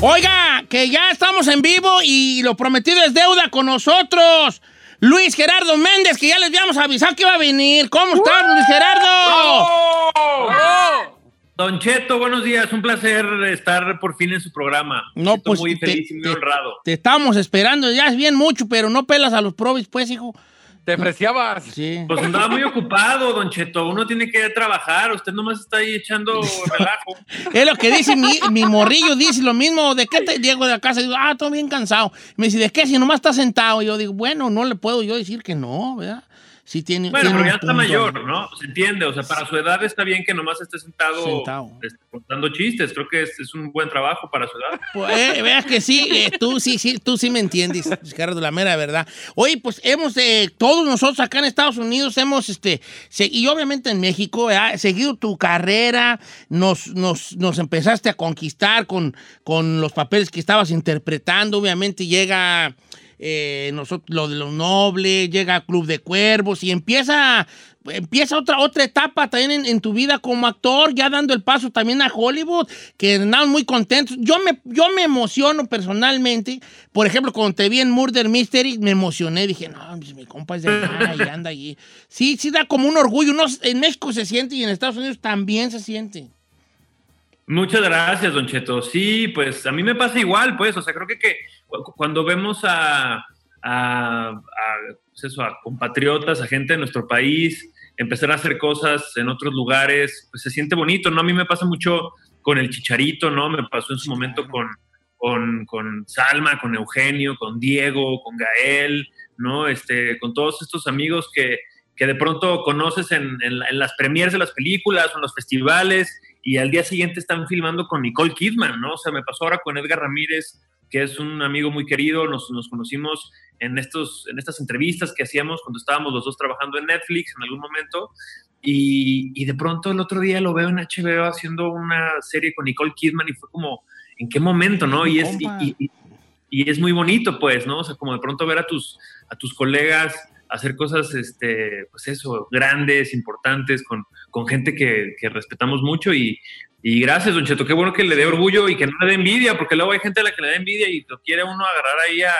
Oiga, que ya estamos en vivo y lo prometido es deuda con nosotros. Luis Gerardo Méndez, que ya les habíamos avisado que iba a venir. ¿Cómo estás, Luis Gerardo? Don Cheto, buenos días. Un placer estar por fin en su programa. No, Siento pues, muy te- feliz y muy te- honrado. Te estábamos esperando, ya es bien mucho, pero no pelas a los probis, pues, hijo. Te apreciabas. Sí. Pues andaba muy ocupado, Don Cheto. Uno tiene que trabajar. Usted nomás está ahí echando relajo. Es lo que dice mi, mi morrillo, dice lo mismo. ¿De qué te llego de la casa? Y digo, ah, estoy bien cansado. Me dice, ¿de qué? Si nomás está sentado. Y yo digo, bueno, no le puedo yo decir que no, ¿verdad? Sí tiene, Bueno, tiene pero ya está mayor, ¿no? Se entiende. O sea, para su edad está bien que nomás esté sentado, Sentado. este, contando chistes. Creo que es, es un buen trabajo para su edad. Pues, eh, veas que sí, eh, tú sí, sí, tú sí me entiendes, Gerardo, la mera verdad. Oye, pues hemos, eh, todos nosotros acá en Estados Unidos hemos, este, y obviamente en México, ¿verdad? seguido tu carrera, nos, nos, nos empezaste a conquistar con, con los papeles que estabas interpretando, obviamente llega eh, nosotros, lo de los nobles, llega Club de Cuervos y empieza, empieza otra, otra etapa también en, tu vida como actor, ya dando el paso también a Hollywood, que andamos muy contentos. Yo me, yo me emociono personalmente, por ejemplo, cuando te vi en Murder Mystery, me emocioné, dije, no, pues, mi compa es de allá y anda allí. Sí, sí da como un orgullo, no, en México se siente y en Estados Unidos también se siente. Muchas gracias, Don Cheto. Sí, pues a mí me pasa igual, pues. O sea, creo que, cuando vemos a, a- a, pues eso, a compatriotas, a gente de nuestro país, empezar a hacer cosas en otros lugares, pues se siente bonito, ¿no? A mí me pasa mucho con el Chicharito, ¿no? Me pasó en su momento con, con, con Salma, con Eugenio, con Diego, con Gael, ¿no? Este, con todos estos amigos que, que de pronto conoces en, en en las premieres de las películas o en los festivales y al día siguiente están filmando con Nicole Kidman, ¿no? O sea, me pasó ahora con Edgar Ramírez, que es un amigo muy querido, nos, nos conocimos en, estos, en estas entrevistas que hacíamos cuando estábamos los dos trabajando en Netflix en algún momento, y, y de pronto el otro día lo veo en HBO haciendo una serie con Nicole Kidman y fue como, ¿en qué momento, no? Y es, y, es muy bonito, pues, ¿no? O sea, como de pronto ver a tus, a tus colegas hacer cosas, este, pues eso, grandes, importantes, con, con gente que, que respetamos mucho y, y gracias, Don Cheto, qué bueno que le dé orgullo y que no le dé envidia, porque luego hay gente a la que le da envidia y lo quiere uno agarrar ahí a...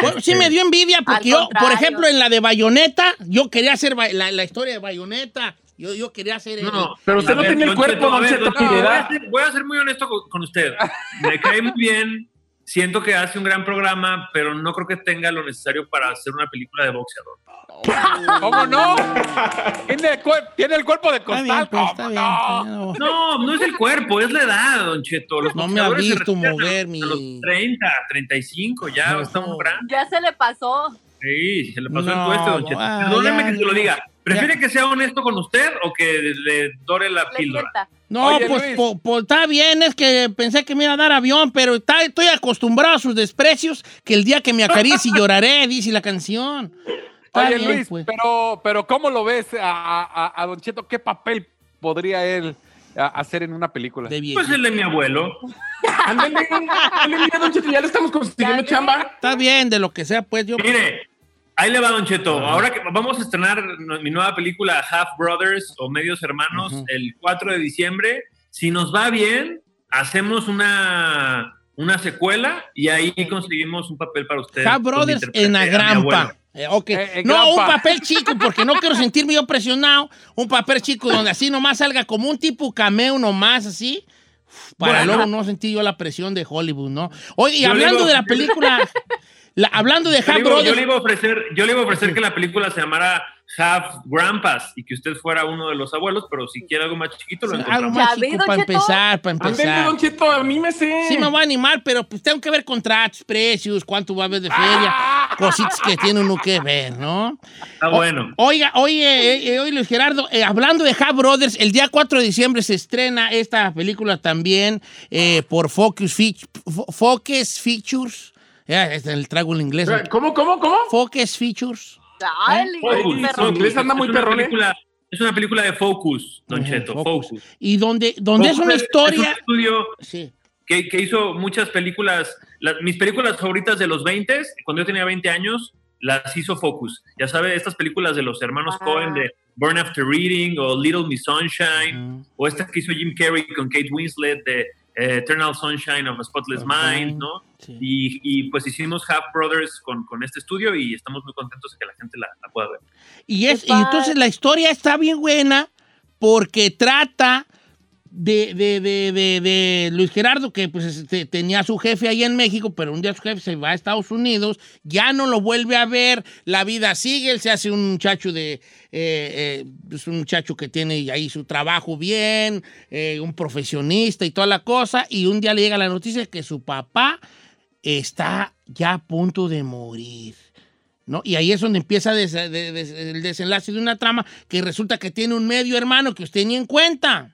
Bueno, sí me dio envidia porque yo, por ejemplo, en la de Bayonetta, yo quería hacer la, la historia de Bayonetta. Yo, yo quería hacer... el- No, Pero usted no ver, tiene el cuerpo, Don Cheto, le voy, a ser, voy a ser muy honesto con, con usted. Me cae muy bien, siento que hace un gran programa, pero no creo que tenga lo necesario para hacer una película de boxeador. ¿Cómo no? Tiene el, cuer- tiene el cuerpo de Está bien, costal. pues, ¿cómo está bien. no? No, no es el cuerpo, es la edad, Don Cheto. Los No me ha visto retiran a- mover mi- A los 30, 35, ya No. está un gran. Ya se le pasó. Sí, se le pasó No, el tueste, Don Cheto. ah, Perdóneme ya, que se lo diga. ¿Prefiere que sea honesto con usted o que le dore la Le píldora? sienta. No, Oye, pues, Luis. po- po- está bien, es que pensé que me iba a dar avión, pero está- estoy acostumbrado a sus desprecios, que el día que me acaricie lloraré, dice la canción. Está Oye, bien, Luis, pues. pero, pero ¿cómo lo ves a, a- a Don Cheto? ¿Qué papel podría él hacer en una película? De Pues el de mi abuelo. Ándale, ándale, Don Cheto, ya le estamos consiguiendo chamba. Está bien, de lo que sea, pues yo... Mire, ahí le va Don Cheto. Ahora que vamos a estrenar mi nueva película Half Brothers o Medios Hermanos el 4 de diciembre. Si nos va bien, hacemos una, una secuela y ahí conseguimos un papel para usted. Half Brothers en Agrampa. Eh, ok. Eh, en no, un papel chico, porque no quiero sentirme yo presionado. Un papel chico donde así nomás salga como un tipo cameo nomás, así. Para Bueno. luego no sentir yo la presión de Hollywood, ¿no? Oye, y Yo hablando digo- de la película, la- hablando de Yo iba, yo Brothers, le iba a ofrecer, yo le iba a ofrecer que la película se llamara Half Grandpas y que usted fuera uno de los abuelos, pero si quiere algo más chiquito, lo algo encontramos. más Ya vi, chico para empezar, para empezar. Don Cheto, a mí me sé. Sí me voy a animar, pero pues tengo que ver contratos, precios, cuánto va a haber de feria, cositas que tiene uno que ver, ¿no? Está bueno. Oiga, oye, eh, eh, oye, Luis Gerardo, eh, hablando de Half Brothers, el día 4 de diciembre se estrena esta película también eh, por Focus, Focus Features. Ya, el trago en inglés. ¿Cómo, cómo, cómo? Focus Features. Ay, Focus, anda muy es una perrón, película- Es una película de Focus, Don Cheto, Focus. Focus. Y donde, donde es Focus una Es un historia. estudio Sí. que, que hizo muchas películas. las- mis películas favoritas de los 20, cuando yo tenía 20 años, las hizo Focus. Ya sabe, estas películas de los hermanos Ah. Cohen de Burn After Reading o Little Miss Sunshine, o esta que hizo Jim Carrey con Kate Winslet de Eternal Sunshine of a Spotless Mind, ¿no? sí. Y, y, pues hicimos Half Brothers con, con este estudio y estamos muy contentos de que la gente la, la pueda ver. Y, es, y entonces la historia está bien buena porque trata de, de, de, de, Luis Gerardo, que pues este, tenía a su jefe ahí en México, pero un día su jefe se va a Estados Unidos, ya no lo vuelve a ver, la vida sigue, él se hace un muchacho de, eh, eh, pues, un muchacho que tiene ahí su trabajo bien, eh, un profesionista y toda la cosa, y un día le llega la noticia que su papá está ya a punto de morir. ¿no? Y ahí es donde empieza el desenlace de una trama que resulta que tiene un medio hermano que usted ni en cuenta.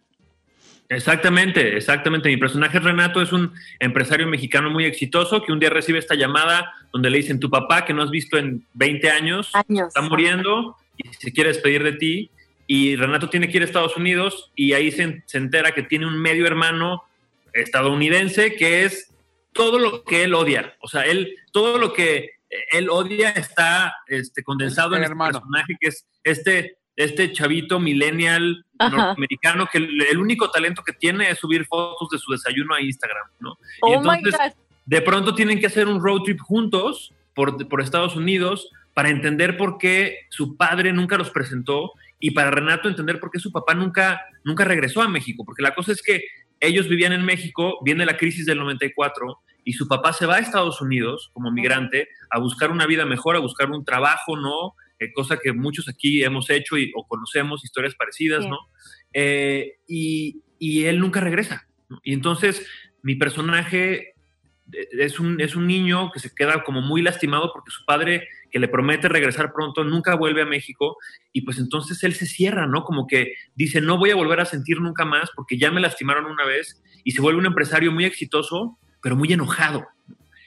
Exactamente, exactamente. Mi personaje Renato es un empresario mexicano muy exitoso que un día recibe esta llamada donde le dicen tu papá que no has visto en 20 años Años. está muriendo y se quiere despedir de ti. Y Renato tiene que ir a Estados Unidos y ahí se, se entera que tiene un medio hermano estadounidense que es todo lo que él odia. O sea, él, todo lo que él odia está este, condensado El en este hermano. personaje que es este, este chavito millennial Ajá. norteamericano que el, el único talento que tiene es subir fotos de su desayuno a Instagram, ¿no? y Oh my entonces God. de pronto tienen que hacer un road trip juntos por, por Estados Unidos para entender por qué su padre nunca los presentó y para Renato entender por qué su papá nunca, nunca regresó a México, porque la cosa es que ellos vivían en México, viene la crisis del 94 y su papá se va a Estados Unidos como migrante a buscar una vida mejor, a buscar un trabajo, ¿no? Eh, cosa que muchos aquí hemos hecho y, o conocemos historias parecidas. ¿no? Eh, y, y él nunca regresa. ¿no? Y entonces mi personaje eh, es un, es un niño que se queda como muy lastimado porque su padre, que le promete regresar pronto, nunca vuelve a México y pues entonces él se cierra, ¿no? Como que dice, no voy a volver a sentir nunca más porque ya me lastimaron una vez y se vuelve un empresario muy exitoso, pero muy enojado.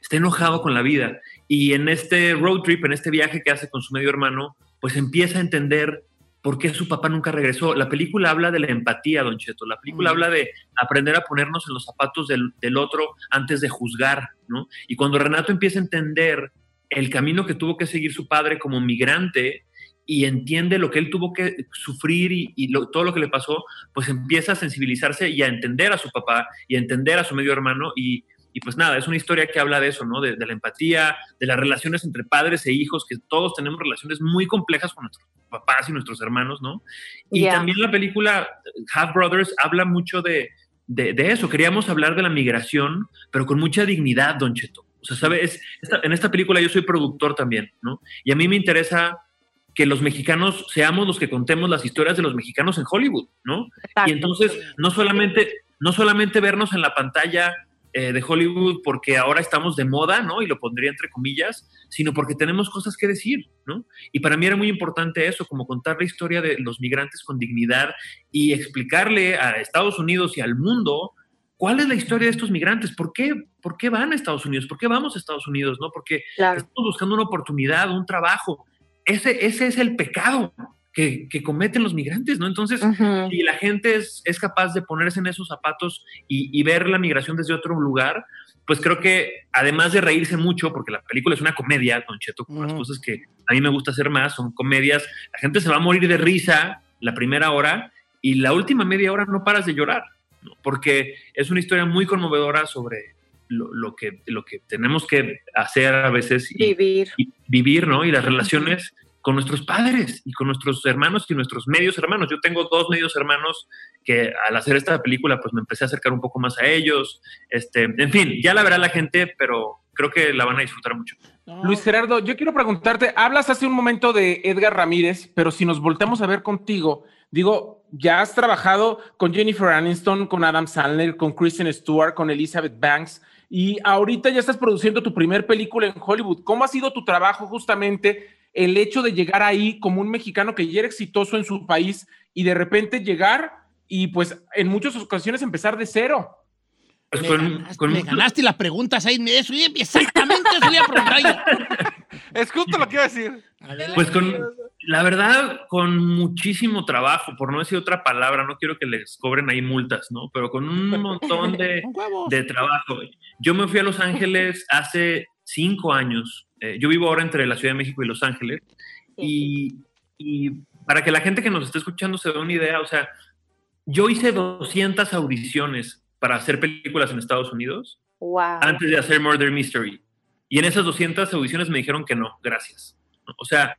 Está enojado con la vida. Y en este road trip, en este viaje que hace con su medio hermano, pues empieza a entender por qué su papá nunca regresó. La película habla de la empatía, Don Cheto. La película Mm. habla de aprender a ponernos en los zapatos del, del otro antes de juzgar, ¿no? Y cuando Renato empieza a entender el camino que tuvo que seguir su padre como migrante y entiende lo que él tuvo que sufrir y, y lo- todo lo que le pasó, pues empieza a sensibilizarse y a entender a su papá y a entender a su medio hermano y, y pues nada, es una historia que habla de eso, ¿no? De, de la empatía, de las relaciones entre padres e hijos, que todos tenemos relaciones muy complejas con nuestros papás y nuestros hermanos, ¿no? Y Ya. también la película Half Brothers habla mucho de, de, de eso. Queríamos hablar de la migración, pero con mucha dignidad, Don Cheto. O sea, ¿sabes? Esta- en esta película yo soy productor también, ¿no? Y a mí me interesa que los mexicanos seamos los que contemos las historias de los mexicanos en Hollywood, ¿no? Exacto. Y entonces, no solamente, no solamente vernos en la pantalla eh, de Hollywood porque ahora estamos de moda, ¿no? Y lo pondría entre comillas, sino porque tenemos cosas que decir, ¿no? Y para mí era muy importante eso, como contar la historia de los migrantes con dignidad y explicarle a Estados Unidos y al mundo cuál es la historia de estos migrantes, por qué, por qué van a Estados Unidos, por qué vamos a Estados Unidos, ¿no? Porque Claro. estamos buscando una oportunidad, un trabajo. Ese, ese es el pecado que, que cometen los migrantes, ¿no? Entonces, Ujú. si la gente es, es capaz de ponerse en esos zapatos y, y ver la migración desde otro lugar, pues creo que además de reírse mucho, porque la película es una comedia, Don Cheto, como las cosas que a mí me gusta hacer más, son comedias, la gente se va a morir de risa la primera hora y la última media hora no paras de llorar, ¿no? porque es una historia muy conmovedora sobre lo, lo que, lo que tenemos que hacer a veces y, Vivir. y vivir, ¿no? Y las relaciones con nuestros padres y con nuestros hermanos y nuestros medios hermanos. Yo tengo dos medios hermanos que al hacer esta película pues me empecé a acercar un poco más a ellos. Este, en fin, ya la verá la gente, pero creo que la van a disfrutar mucho. No, Luis Gerardo, yo quiero preguntarte, hablas hace un momento de Edgar Ramírez, pero si nos volteamos a ver contigo, digo, ya has trabajado con Jennifer Aniston, con Adam Sandler, con Kristen Stewart, con Elizabeth Banks, y ahorita ya estás produciendo tu primer película en Hollywood. ¿Cómo ha sido tu trabajo justamente el hecho de llegar ahí como un mexicano que ya era exitoso en su país y de repente llegar y pues en muchas ocasiones empezar de cero? Pues me, con- ganaste, con me ganaste las preguntas ahí. Eso, exactamente eso le iba a preguntar. Es justo lo que iba a decir. Pues con, la verdad, con muchísimo trabajo, por no decir otra palabra, no quiero que les cobren ahí multas, ¿no? Pero con un montón de, de trabajo. Yo me fui a Los Ángeles hace cinco años. Eh, yo vivo ahora entre la Ciudad de México y Los Ángeles. Y, y para que la gente que nos esté escuchando se dé una idea, o sea, yo hice 200 audiciones para hacer películas en Estados Unidos Wow. antes de hacer Murder Mystery. Y en esas 200 audiciones me dijeron que no, gracias. O sea,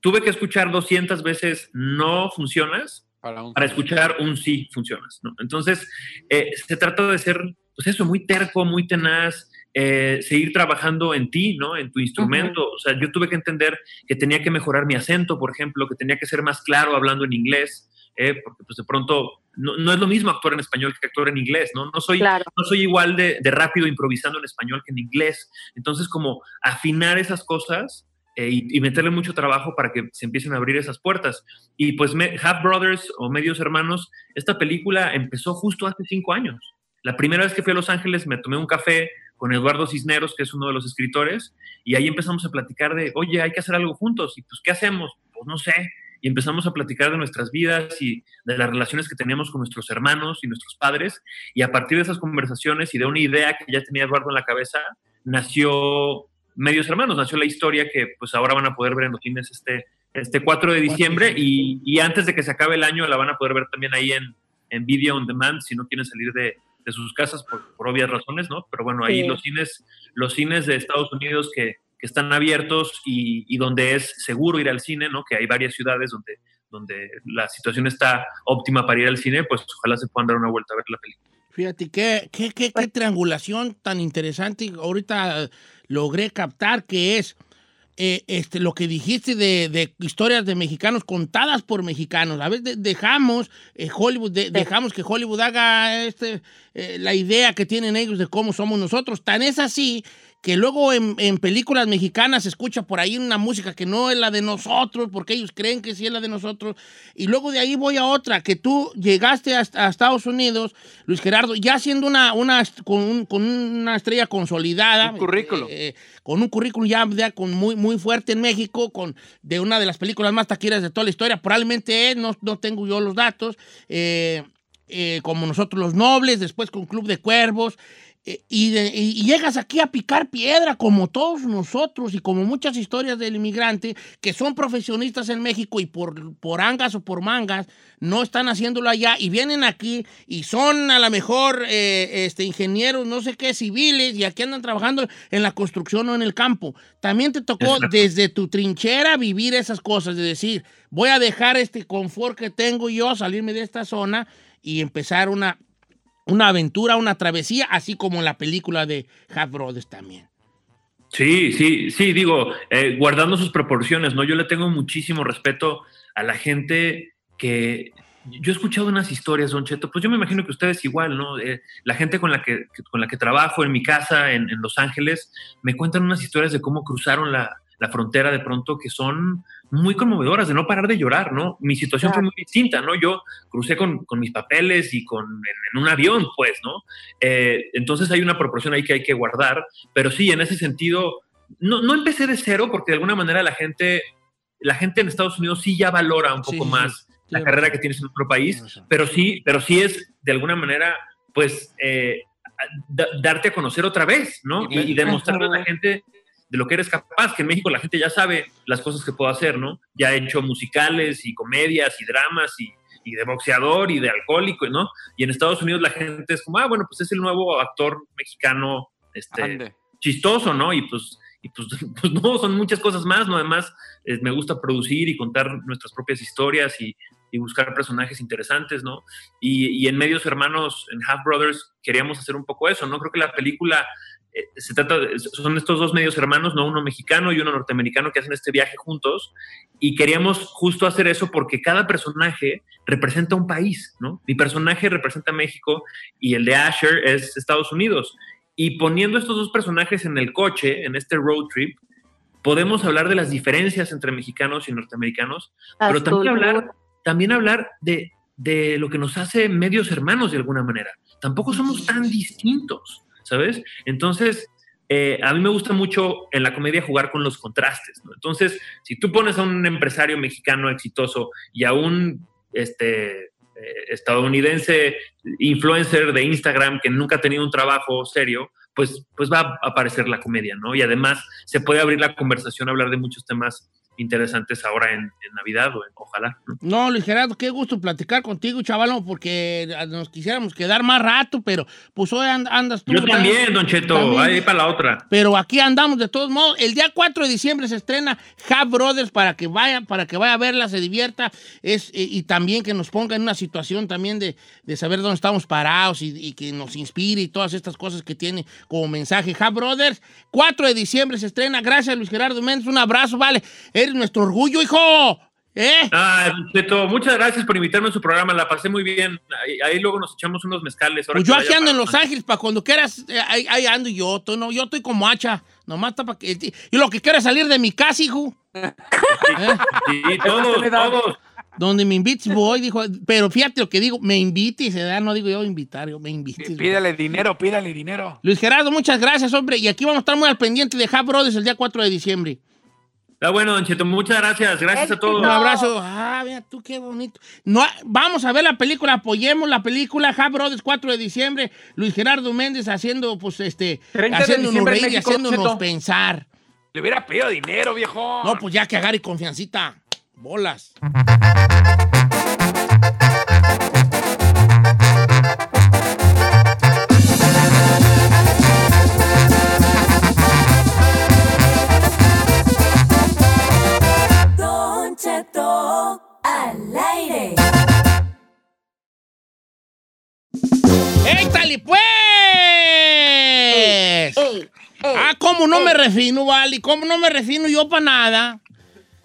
tuve que escuchar 200 veces no funcionas Para un- para escuchar un sí funcionas. ¿no? Entonces, eh, se trata de ser, pues eso, muy terco, muy tenaz, eh, seguir trabajando en ti, ¿no? En tu instrumento. O sea, yo tuve que entender que tenía que mejorar mi acento, por ejemplo, que tenía que ser más claro hablando en inglés, eh, porque pues de pronto no, no es lo mismo actuar en español que actuar en inglés, ¿no? No soy, Claro. no soy igual de, de rápido improvisando en español que en inglés. Entonces, como afinar esas cosas eh, y, y meterle mucho trabajo para que se empiecen a abrir esas puertas. Y pues me- Half Brothers o Medios Hermanos, esta película empezó justo hace cinco años. La primera vez que fui a Los Ángeles me tomé un café con Eduardo Cisneros, que es uno de los escritores, y ahí empezamos a platicar de, oye, hay que hacer algo juntos. Y pues, ¿qué hacemos? Pues no sé. Y empezamos a platicar de nuestras vidas y de las relaciones que teníamos con nuestros hermanos y nuestros padres. Y a partir de esas conversaciones y de una idea que ya tenía Eduardo en la cabeza, nació Medios Hermanos, nació la historia que pues ahora van a poder ver en los cines este, este 4 de diciembre y, y antes de que se acabe el año la van a poder ver también ahí en, en Video On Demand si no quieren salir de, de sus casas por, por obvias razones, ¿no? Pero bueno, ahí Sí. los cines, los cines de Estados Unidos que, que están abiertos y, y donde es seguro ir al cine, ¿no? Que hay varias ciudades donde, donde la situación está óptima para ir al cine, pues ojalá se puedan dar una vuelta a ver la película. Fíjate, qué, qué, qué, qué triangulación tan interesante. Ahorita logré captar que es eh, este, lo que dijiste de, de historias de mexicanos contadas por mexicanos. A veces de- dejamos eh, Hollywood, de- dejamos que Hollywood haga este, eh, la idea que tienen ellos de cómo somos nosotros. Tan es así que luego en, en películas mexicanas se escucha por ahí una música que no es la de nosotros, porque ellos creen que sí es la de nosotros. Y luego de ahí voy a otra, que tú llegaste a, a Estados Unidos, Luis Gerardo, ya siendo una, una con, un- con una estrella consolidada. Un currículo. eh, con un currículum ya, ya con muy, muy fuerte en México, con de una de las películas más taquilleras de toda la historia. Probablemente es, no, no tengo yo los datos. eh, eh, como nosotros los nobles, después con Club de Cuervos. Eh, y, de- y- y llegas aquí a picar piedra como todos nosotros y como muchas historias del inmigrante que son profesionistas en México y por, por angas o por mangas no están haciéndolo allá y vienen aquí y son a lo mejor eh, este, ingenieros, no sé qué, civiles y aquí andan trabajando en la construcción o en el campo. También te tocó desde tu trinchera vivir esas cosas, de decir, voy a dejar este confort que tengo yo, salirme de esta zona y empezar una, una aventura, una travesía, así como en la película de Half Brothers también. Sí, sí, sí, digo, eh, guardando sus proporciones, ¿no? Yo le tengo muchísimo respeto a la gente que... Yo he escuchado unas historias, Don Cheto, pues yo me imagino que ustedes igual, ¿no? Eh, la gente con la que, con la que trabajo en mi casa en, en Los Ángeles me cuentan unas historias de cómo cruzaron la, la frontera de pronto que son muy conmovedoras, de no parar de llorar, ¿no? Mi situación fue Claro. muy distinta, ¿no? Yo crucé con, con mis papeles y con, en, en un avión, pues, ¿no? Eh, entonces hay una proporción ahí que hay que guardar, pero sí, en ese sentido, no, no empecé de cero porque de alguna manera la gente, la gente en Estados Unidos sí ya valora un poco sí, más sí. la carrera que tienes en otro país, pero sí, pero sí es de alguna manera, pues, eh, da- darte a conocer otra vez, ¿no? Y, y demostrarle a la gente de lo que eres capaz, que en México la gente ya sabe las cosas que puedo hacer, ¿no? Ya he hecho musicales y comedias y dramas y, y de boxeador y de alcohólico, ¿no? Y en Estados Unidos la gente es como, ah, bueno, pues es el nuevo actor mexicano, este, Ande. chistoso, ¿no? Y pues, y pues, pues no, son muchas cosas más, ¿no? Además, eh, me gusta producir y contar nuestras propias historias y, y buscar personajes interesantes, ¿no? Y, y en Medios Hermanos, en Half Brothers, queríamos hacer un poco eso, ¿no? Creo que la película eh, se trata, de- son estos dos medios hermanos, ¿no? Uno mexicano y uno norteamericano que hacen este viaje juntos y queríamos justo hacer eso porque cada personaje representa un país, ¿no? Mi personaje representa México y el de Asher es Estados Unidos. Y poniendo estos dos personajes en el coche, en este road trip, podemos hablar de las diferencias entre mexicanos y norteamericanos, pero también hablar, también hablar de, de lo que nos hace medios hermanos de alguna manera. Tampoco somos tan distintos, ¿sabes? Entonces, eh, a mí me gusta mucho en la comedia jugar con los contrastes, ¿no? Entonces, si tú pones a un empresario mexicano exitoso y a un este, eh, estadounidense influencer de Instagram que nunca ha tenido un trabajo serio, pues, pues va a aparecer la comedia, ¿no? Y además se puede abrir la conversación, hablar de muchos temas interesantes ahora en, en Navidad, o en- ojalá. ¿no? No, Luis Gerardo, qué gusto platicar contigo, chavalón, porque nos quisiéramos quedar más rato, pero pues hoy and- andas tú. Yo también, Don Cheto, También. ahí para la otra. Pero aquí andamos de todos modos. El día 4 de diciembre se estrena Half Brothers para que vaya, para que vaya a verla, se divierta. Es, y también que nos ponga en una situación también de, de saber dónde estamos parados y, y que nos inspire y todas estas cosas que tiene como mensaje. Half Brothers, 4 de diciembre se estrena. Gracias, Luis Gerardo Méndez. Un abrazo, vale. Eres nuestro orgullo, hijo. ¿Eh? Ah, Cheto, muchas gracias por invitarme a su programa, la pasé muy bien. Ahí, ahí luego nos echamos unos mezcales. ahora Pues yo aquí ando en Los Ángeles para cuando quieras. eh, ahí, ahí ando yo. Tú no, yo estoy como hacha. Nomás está para que. Y lo que quiero es salir de mi casa, hijo. ¿Eh? Sí, todos, todos. Donde me invites voy, dijo. Pero fíjate lo que digo, me invites, ¿verdad? No digo yo invitar, yo me invites. Pídale dinero, pídale dinero. Luis Gerardo, muchas gracias, hombre. Y aquí vamos a estar muy al pendiente de Half Brothers el día 4 de diciembre. Está bueno, Don Cheto, muchas gracias. Gracias a todos. Un abrazo. Ah, mira tú, qué bonito. No, vamos a ver la película, apoyemos la película Half Brothers 4 de diciembre. Luis Gerardo Méndez haciendo, pues, este, 30 de haciéndonos reír y haciéndonos Cheto. pensar. Le hubiera pedido dinero, viejo. No, pues ya que agarre confiancita. Bolas. ¡Échale, pues! Ey, ey, Ah, ¿cómo no me refino, vale? ¿Cómo no me refino yo para nada?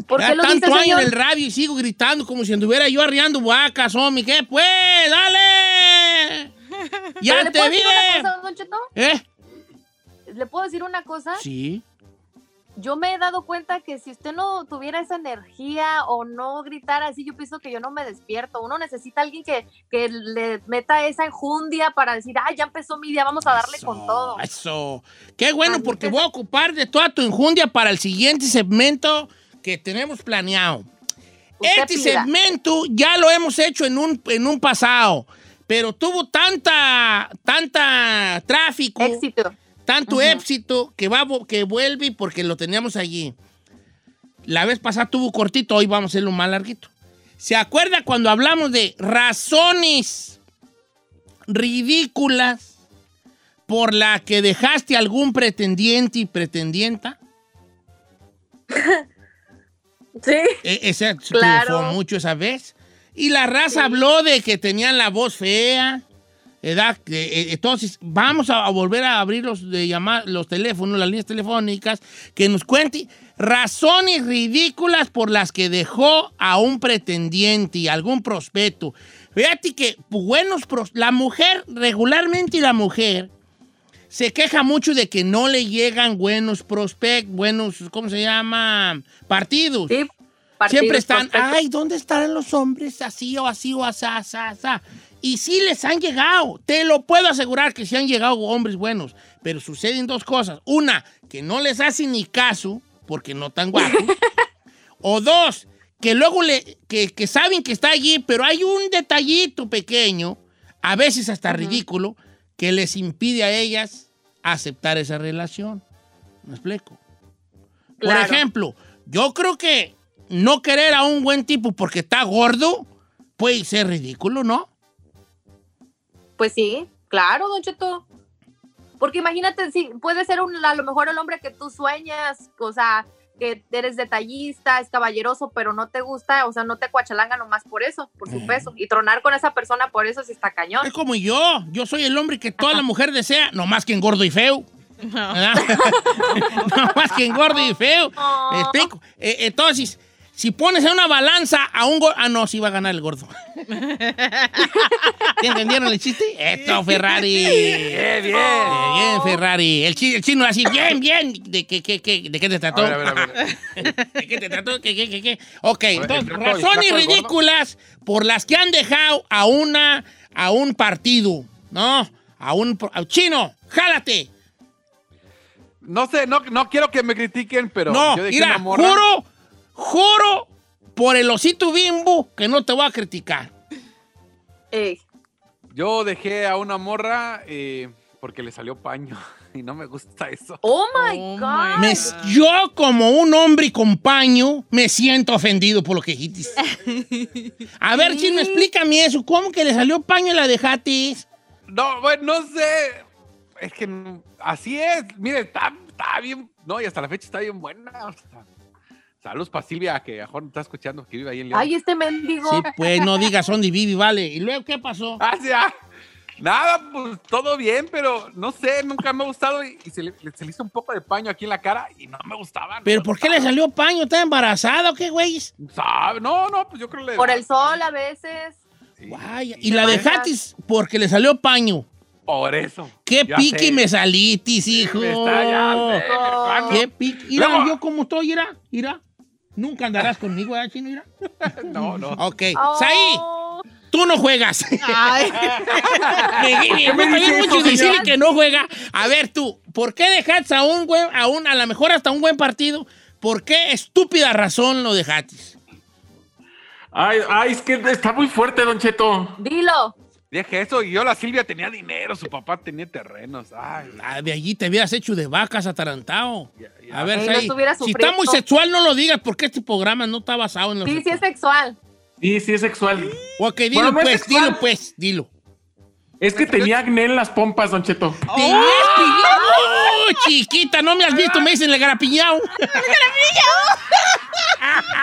¿Por Ya qué lo tanto dice, año en señor? el radio y sigo gritando como si anduviera yo arriando vacas, homie. ¿Qué pues? ¡Dale! ¿Pero ¡Ya ¿Le te puedo vi! decir una cosa, Don Cheto? ¿Eh? ¿Le puedo decir una cosa? Sí. Yo me he dado cuenta que si usted no tuviera esa energía o no gritara así, yo pienso que yo no me despierto. Uno necesita a alguien que, que le meta esa enjundia para decir, ay, ya empezó mi día, vamos a darle Eso, con todo. Eso. Qué bueno, Así porque que- voy a ocupar de toda tu enjundia para el siguiente segmento que tenemos planeado. Usted Este pida. segmento ya lo hemos hecho en un, en un pasado, pero tuvo tanta, tanta tráfico, Éxito. Tanto éxito que, va, que vuelve porque lo teníamos allí. La vez pasada tuvo cortito, hoy vamos a hacerlo más larguito. ¿Se acuerda cuando hablamos de razones ridículas por la que dejaste algún pretendiente y pretendienta? Sí. E- ese Claro. triunfó mucho esa vez. Y la raza habló de que tenían la voz fea. ¿Verdad? Eh, Entonces, vamos a, volver a abrir los, de llamar, los teléfonos, las líneas telefónicas, que nos cuente razones ridículas por las que dejó a un pretendiente y algún prospecto. Fíjate que buenos pros- la mujer, regularmente la mujer, se queja mucho de que no le llegan buenos prospectos, buenos, ¿cómo se llama? Partidos. Sí. partidos, Siempre están, prospectos. ay, ¿dónde estarán los hombres así o así o así, así, así? Y sí les han llegado, te lo puedo asegurar que sí han llegado hombres buenos, pero suceden dos cosas. Una, que no les hacen ni caso porque no tan guapos. o dos, que luego le, que, que saben que está allí, pero hay un detallito pequeño, a veces hasta ridículo, que les impide a ellas aceptar esa relación. ¿Me explico? Por ejemplo, yo creo que no querer a un buen tipo porque está gordo puede ser ridículo, ¿no? Pues sí, claro, Don Cheto. Porque imagínate, si puede ser un, a lo mejor el hombre que tú sueñas, o sea, que eres detallista, es caballeroso, pero no te gusta, o sea, no te cuachalanga nomás por eso, por su peso. Y tronar con esa persona por eso sí está cañón. Es como yo. Yo soy el hombre que toda la mujer desea, no más que en gordo y feo. ¿verdad? no más que en gordo y feo. ¿Me explico? Eh, entonces, si pones en una balanza a un gordo. Ah, no, sí va a ganar el gordo. ¿Sí ¿Entendieron el chiste? Esto, Ferrari. Bien, bien. Eh, Bien, Ferrari. El, chi- el chino así, bien, bien. ¿De qué, qué, qué- de qué te A trató? ver, a ver, a ver. ¿De qué te trató? ¿Qué, qué, qué, qué? Ok, entonces, ¿el flaco- el razones ridículas por las que han dejado a una, a un partido, ¿no? A un a- chino, jálate. No sé, no, no quiero que me critiquen, pero no, yo dejé mira, una morra. juro, juro por el osito bimbo que no te voy a criticar. Ey, Yo dejé a una morra eh, porque le salió paño. y no me gusta eso. Oh my Oh God. Me- yo, como un hombre y compañero, me siento ofendido por lo que dijiste. A ver, Sí. Chino, explícame eso. ¿Cómo que le salió paño y la dejaste? No, bueno, no sé. Es que así es. Mire, está, está bien. No, y hasta la fecha está bien buena. o sea, saludos para Silvia, que mejor está escuchando, que vive ahí en León. Ay, este mendigo. Sí, pues no digas son de Vivi, vale. ¿Y luego qué pasó? Ah, sí, ah. Nada, pues todo bien, pero no sé, nunca me ha gustado y, y se, le, se le hizo un poco de paño aquí en la cara y no me gustaba. no ¿Pero me por qué le salió paño? ¿Está embarazada o qué, güey? ¿Sabe? No, no, pues yo creo que le. Por el sol a veces. Sí, Guay, Y la dejaste porque le salió paño. Por eso. ¡Qué piqui sé. me salitis, hijo! Me está ya. ¡Qué piqui! Mira, Luego- yo como estoy, mira, mira. Nunca andarás conmigo, ¿eh, chino? Mira. No, no. Ok. Oh. Saí, tú no juegas. Ay, me dice mucho decir que no juega. A ver, tú, ¿por qué dejaste a un buen, a un, a lo mejor hasta un buen partido? ¿Por qué estúpida razón lo dejaste? Ay, ay, es que está muy fuerte, Don Cheto. Dilo. Dije eso y yo, la Silvia tenía dinero, su papá tenía terrenos. Ay, Ah, de allí te hubieras hecho de vacas atarantado. Ya, ya. A ver, no si está muy sexual, no lo digas porque este programa no está basado en los Sí, sí es sexual. Sí, sí es sexual. Ok, dilo Bueno, no es pues, sexual. dilo pues, dilo. Es que tenía acné en las pompas, Don Cheto. ¡Tenías piñao! ¡Oh, chiquita! No me has visto, me dicen el garapiñao.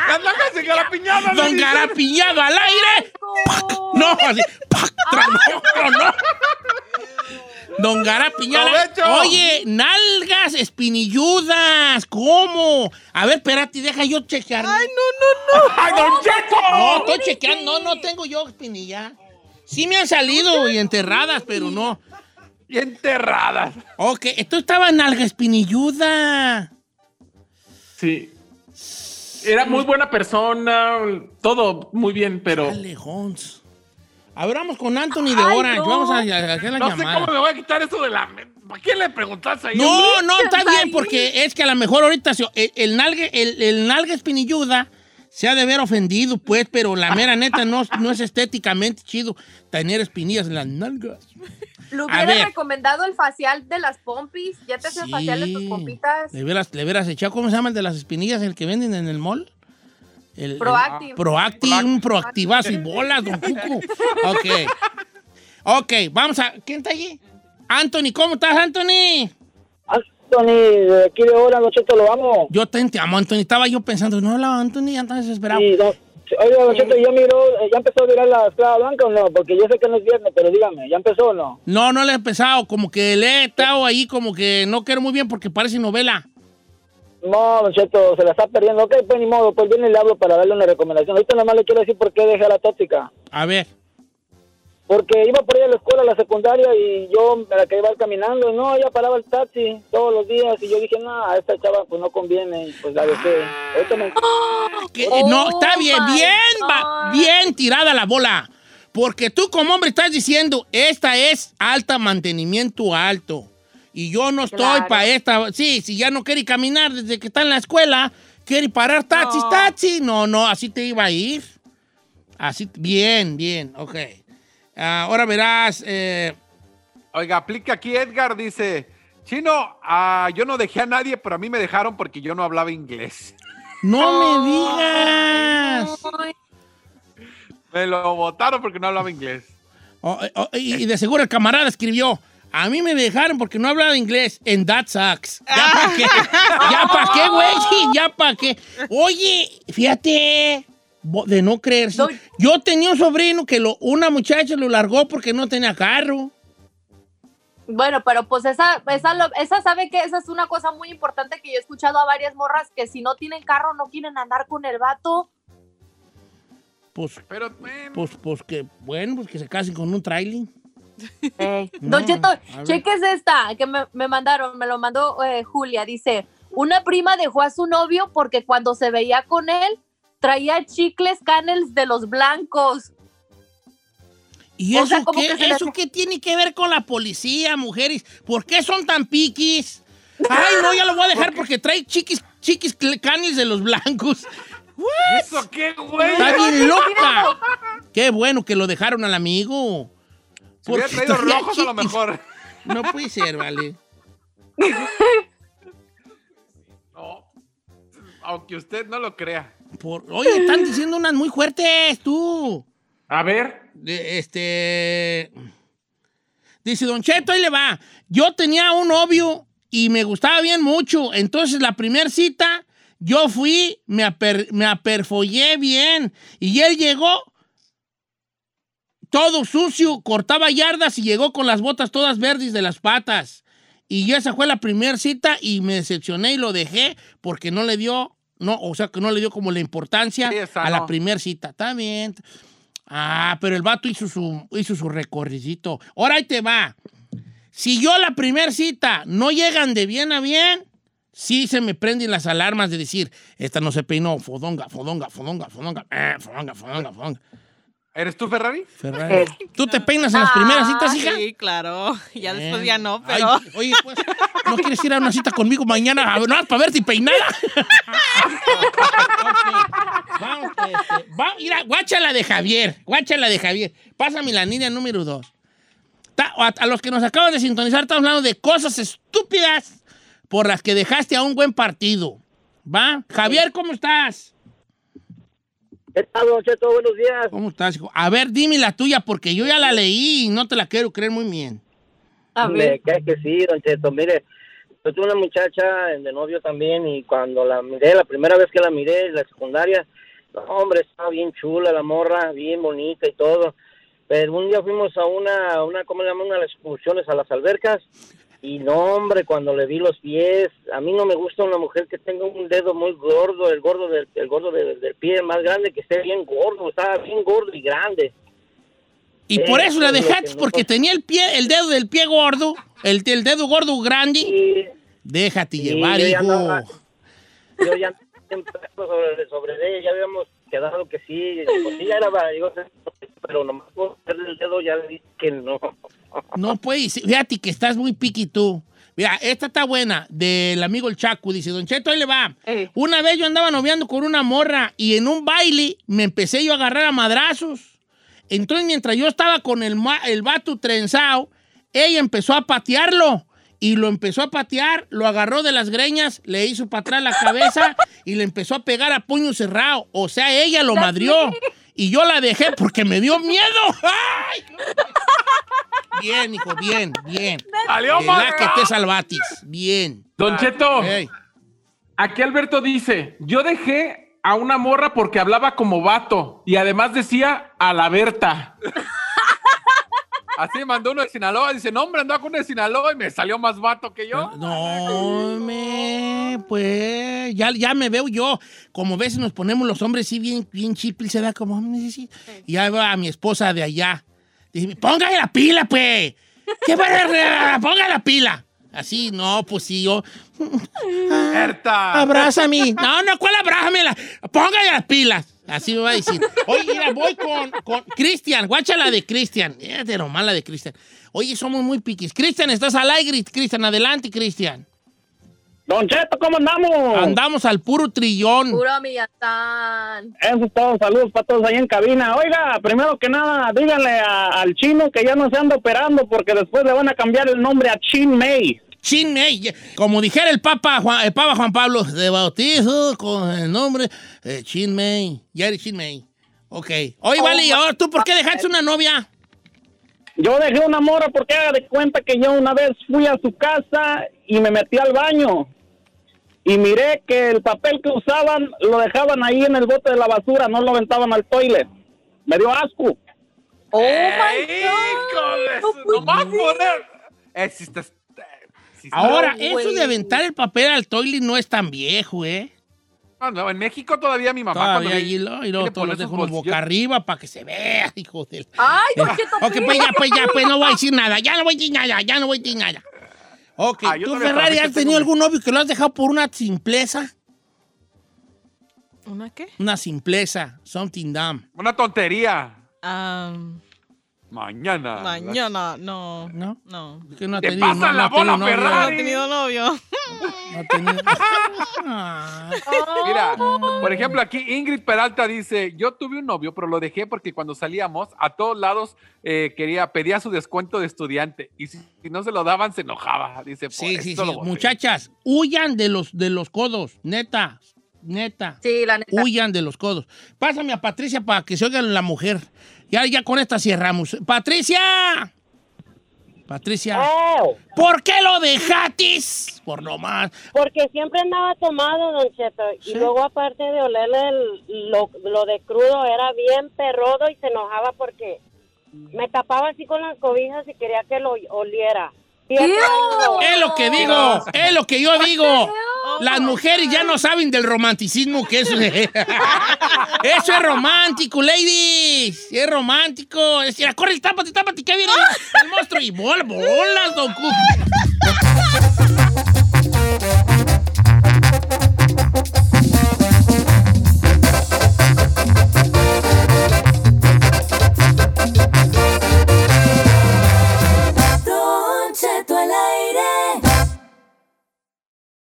¡Las nalgas en garapiñada! le ¡Don. Garapiñado al aire! No, Tronó, tronó. Don Garapiñado. ¡Provecho! Oye, nalgas espinilludas. ¿Cómo? A ver, espérate, deja yo chequear. ¡Ay, ¡Ay, Don Cheto! no! No, estoy chequeando. No, no tengo yo espinilla. Sí me han salido y enterradas, pero no. Y enterradas. Ok, esto estaba nalga espinilluda. Sí. Era muy buena persona, todo muy bien, pero Dale, Hons. A ver, vamos con Anthony de Ay, Orange. no. Vamos a, a- a hacer la No sé cómo me voy a quitar eso de la. ¿Para qué le preguntaste ahí? No, no, está bien, porque es que a lo mejor ahorita se- el, el nalga, el, el nalga espinilluda se ha de ver ofendido, pues, pero la mera neta no, no es estéticamente chido tener espinillas en las nalgas. Le A hubiera ver. recomendado el facial de las pompis. ¿Ya te hacen facial de tus pompitas? Le hubieras, le hubieras echado, ¿cómo se llama el de las espinillas, el que venden en el mall? El, el- Proactive. Proactive, un proactivazo y bolas, don Cuco. Ok. Ok, vamos a. ¿Quién está allí? Anthony, ¿cómo estás, Anthony? Anthony, de aquí de ahora, Cheto, lo amo. Yo te, te amo, Anthony. Estaba yo pensando, no hablaba Anthony, ya estás desesperado. Sí, don- Oiga, Don Cheto, ¿ya miró, ya empezó a mirar la esclava blanca o no? Porque yo sé que no es viernes, pero dígame, ¿ya empezó o no? No, no le he empezado. Como que le he estado ahí, como que no quiero muy bien porque parece novela. No, Don Cheto, se la está perdiendo. Ok, pues ni modo, pues viene y le hablo para darle una recomendación. Ahorita nada más le quiero decir por qué dejé la tóxica. A ver. Porque iba por ahí a la escuela, a la secundaria, y yo me la quería ir caminando. No, ella paraba el taxi todos los días. Y yo dije, no, a esta chava pues no conviene. Y pues la dejé. Ahorita me... Que- Oh no, está bien, my bien, va- bien tirada la bola. Porque tú como hombre estás diciendo, esta es alta mantenimiento alto. Y yo no estoy Claro. para esta. Sí, si ya no quiere caminar desde que está en la escuela, quiere parar taxis, No. taxi. No, no, así te iba a ir. Así, bien, bien, ok. Ah, ahora verás, eh, Oiga, aplica aquí Edgar, dice. Chino, ah, yo no dejé a nadie, pero a mí me dejaron porque yo no hablaba inglés. no me digas. Me lo votaron porque no hablaba inglés. Oh, eh, oh, y de seguro el camarada escribió, a mí me dejaron porque no hablaba inglés en That Sucks. ¿Ya para qué? ¿Ya para qué, güey? ¿Ya para qué? Oye, fíjate, de no creerse. Yo tenía un sobrino que lo, una muchacha lo largó porque no tenía carro. Bueno, pero pues esa, esa, sabe que esa es una cosa muy importante que yo he escuchado a varias morras que si no tienen carro no quieren andar con el vato. Pues, Pero, bueno, pues, pues que, bueno, pues que se casen con un trailing. Ey. No, Don Cheto, ver. cheques esta que me, me mandaron, me lo mandó eh, Julia. Dice, una prima dejó a su novio porque cuando se veía con él traía chicles canels de los blancos. ¿Y O eso sea, qué? que ¿Eso hace- qué tiene que ver con la policía, mujeres? ¿Por qué son tan piquis? Ay, no, ya lo voy a dejar porque trae chiquis, chiquis de los blancos. ¿y ¿eso qué, güey? Está bien loca. Qué bueno que lo dejaron al amigo. Si hubiera traído rojos a lo mejor. No puede ser, vale. No. Aunque usted no lo crea. Por- oye, están diciendo unas muy fuertes, tú. A ver, De- este. Dice Don Cheto, ahí le va. Yo tenía un novio y me gustaba bien mucho. Entonces, la primera cita, yo fui, me, aper- me aperfollé bien. Y él llegó todo sucio, cortaba yardas y llegó con las botas todas verdes de las patas. Y esa fue la primera cita y me decepcioné y lo dejé porque no le dio, no, o sea, que no le dio como la importancia Sí, a la primera cita. Está bien. Ah, pero el vato hizo su, hizo su recorridito. Ahora ahí te va. Si yo la primera cita no llegan de bien a bien, sí se me prenden las alarmas de decir, esta no se peinó, fodonga, fodonga, fodonga, fodonga, eh, fodonga, fodonga, fodonga. ¿Eres tú, Ferrari? Ferrari. ¿Tú te peinas en las primeras citas, hija? Sí, claro. Ya después ya no, Ay, pero. oye, pues, ¿no quieres ir a una cita conmigo mañana a ver, nada más para verte peinada? Ok. Vamos, este, va- mira, guáchala de Javier, guáchala de Javier. Pásame la línea número dos. Ta- A, a los que nos acaban de sintonizar, estamos hablando de cosas estúpidas por las que dejaste a un buen partido. ¿Va? Javier, ¿cómo estás? ¿Qué tal, Don Cheto? Buenos días. ¿Cómo estás, hijo? A ver, dime la tuya, porque yo ya la leí y no te la quiero creer muy bien. A Me ver. cae que sí, Don Cheto. Mire, yo tuve una muchacha de novio también y cuando la miré, la primera vez que la miré en la secundaria, no, hombre, estaba bien chula la morra, bien bonita y todo. Pero un día fuimos a una, una ¿cómo le llaman? Una de las excursiones a las albercas y no, hombre, cuando le vi los pies, a mí no me gusta una mujer que tenga un dedo muy gordo, el gordo del, el gordo del, del pie más grande, que esté bien gordo, estaba bien gordo y grande. Y Sí, por eso la dejaste, no porque tenía el pie, el dedo del pie gordo, el, el dedo gordo grande. Y Déjate Sí, llevar, yo ya hijo. andaba- yo ya sobre, sobre ella, ya habíamos quedado que sí, pues sí, ya era, digo, pero nomás por el dedo ya le dije que no. No puedes, fíjate que estás muy piqui tú. Mira, esta está buena, del amigo el Chacu, dice, Don Cheto, ahí le va. Eh. Una vez yo andaba noviando con una morra y en un baile me empecé yo a agarrar a madrazos. Entonces, mientras yo estaba con el, el vato trenzado, ella empezó a patearlo. Y lo empezó a patear, lo agarró de las greñas, le hizo para atrás la cabeza y le empezó a pegar a puño cerrado. O sea, ella lo madrió. Y yo la dejé porque me dio miedo. ¡Ay! Bien, hijo, bien, bien. ¡Salió ¿Verdad mal! que te salvatis? Bien. Don Cheto, aquí Alberto dice, yo dejé a una morra porque hablaba como vato y además decía a la Berta. Así mandó uno de Sinaloa. Dice, no, hombre, andaba con uno de Sinaloa y me salió más vato que yo. No, me, pues, ya, ya me veo yo. Como ves, nos ponemos los hombres así bien, bien chipil, se da como, "Mm, sí, sí". Y ya va a mi esposa de allá. Dice, póngale la pila, pues. ¿Qué va Ponga la pila. Así, no, pues sí, yo. Abrázame. No, no, ¿cuál abrázame? La- Póngale las pilas. Así me va a decir. Oye, mira, voy con, con Cristian. Guacha la de Cristian. de nomás la de Cristian. Oye, somos muy piquis. Cristian, estás al aire. Cristian, adelante, Cristian. Don Cheto, ¿cómo andamos? Andamos al puro trillón. Puro Millantán. Eso es todo, saludos para todos ahí en cabina. Oiga, primero que nada, díganle a- al chino que ya no se anda operando porque después le van a cambiar el nombre a Chin May. Chin May. Como dijera el Papa Juan, el Papa Juan Pablo, de bautizo con el nombre eh, Chin May. Ya eres Chin May. Ok. Oye, vale, ¿y ahora tú por qué dejaste una novia? Yo dejé una mora porque haga de cuenta que yo una vez fui a su casa y me metí al baño. Y miré que el papel que usaban lo dejaban ahí en el bote de la basura, no lo aventaban al toilet. Me dio asco. Oh ¡Ey, my God. su- Nomás poner. Eh, si estás- eh, Ahora, No, eso de aventar el papel al toilet no es tan viejo, ¿eh? No, no, en México todavía mi mamá. Todavía cuando allí lo, y luego todos los dejo boca arriba para que se vea, hijo de... Ay, Don Cheto, Ok, pues ya, pues ya, pues no voy a decir nada. Ya no voy a decir nada, ya no voy a decir nada. Ok, Ah, ¿tú, Ferrari, has tenido algún novio que lo has dejado por una simpleza? ¿Una qué? Una simpleza, something dumb. Una tontería. Am, Mañana. mañana, no. ¿No? No. Que no ha ¿Te tenido- pasa no- no la ha tenido bola, novio. No he tenido novio. No tenía- Ah. Mira, por ejemplo, aquí Ingrid Peralta dice, yo tuve un novio, pero lo dejé porque cuando salíamos a todos lados eh, quería, pedía su descuento de estudiante y si, si no se lo daban se enojaba. Dice, Sí, "Por sí, sí. lo boté". Muchachas, huyan de los, de los codos, neta, neta. Sí, la neta. Huyan de los codos. Pásame a Patricia para que se oiga la mujer. Ya, ya con esta cerramos. ¡Patricia! Patricia, Oh, ¿por qué lo dejatis? Por lo más. porque siempre andaba tomado, Don Cheto. Y luego, aparte de olerle el- lo, lo de crudo, era bien perrodo y se enojaba porque me tapaba así con las cobijas y quería que lo oliera. Es lo que digo, es lo que yo digo. Las mujeres ya no saben del romanticismo que es. Eso es romántico, ladies. Es romántico. Es decir, corre, tápate, tápate, que viene el monstruo. Y bola, bolas, don.